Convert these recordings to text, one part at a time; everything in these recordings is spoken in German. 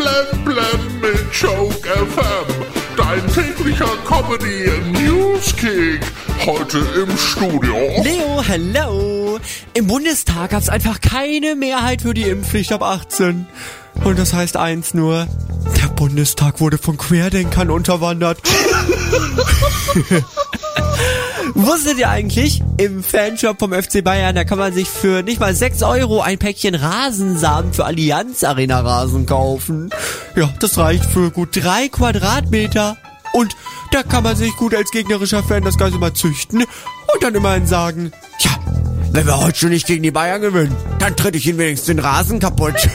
blem blem mit Joke FM. Dein täglicher Comedy Newskick. Heute im Studio. Leo, hello. Im Bundestag gab es einfach keine Mehrheit für die Impfpflicht ab 18. Und das heißt eins nur, der Bundestag wurde von Querdenkern unterwandert. Wusstet ihr eigentlich, im Fanshop vom FC Bayern, da kann man sich für nicht mal 6 Euro ein Päckchen Rasensamen für Allianz Arena Rasen kaufen. Ja, das reicht für gut drei Quadratmeter. Und da kann man sich gut als gegnerischer Fan das Ganze mal züchten und dann immerhin sagen, ja, wenn wir heute schon nicht gegen die Bayern gewinnen, dann tritt ich ihnen wenigstens den Rasen kaputt.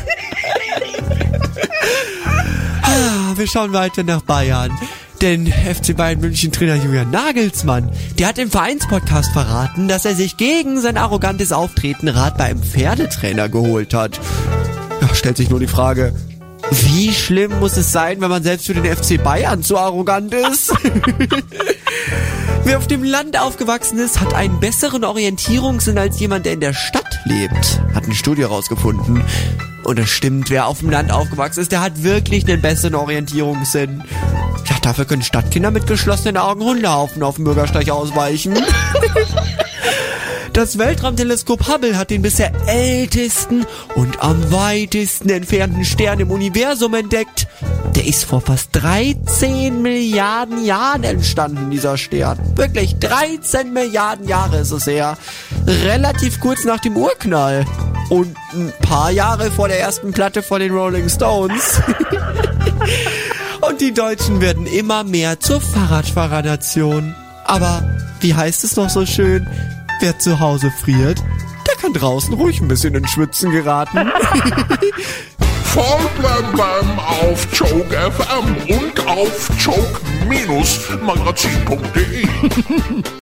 ah, wir schauen weiter nach Bayern. Denn FC Bayern München Trainer Julian Nagelsmann, der hat im Vereinspodcast verraten, dass er sich gegen sein arrogantes Auftreten Rat bei einem Pferdetrainer geholt hat. Ja, stellt sich nur die Frage, wie schlimm muss es sein, wenn man selbst für den FC Bayern zu arrogant ist? Wer auf dem Land aufgewachsen ist, hat einen besseren Orientierungssinn als jemand, der in der Stadt lebt, hat eine Studie herausgefunden. Und das stimmt, wer auf dem Land aufgewachsen ist, der hat wirklich einen besseren Orientierungssinn. Dafür können Stadtkinder mit geschlossenen Augen Hundehaufen auf dem Bürgersteig ausweichen. Das Weltraumteleskop Hubble hat den bisher ältesten und am weitesten entfernten Stern im Universum entdeckt. Der ist vor fast 13 Milliarden Jahren entstanden, dieser Stern. Wirklich, 13 Milliarden Jahre ist es her. Relativ kurz nach dem Urknall. Und ein paar Jahre vor der ersten Platte von den Rolling Stones. und die Deutschen werden immer mehr zur Fahrradfahrernation. Aber wie heißt es noch so schön? Wer zu Hause friert, der kann draußen ruhig ein bisschen ins Schwitzen geraten. Voll blam blam auf Joke FM und auf joke-magazin.de.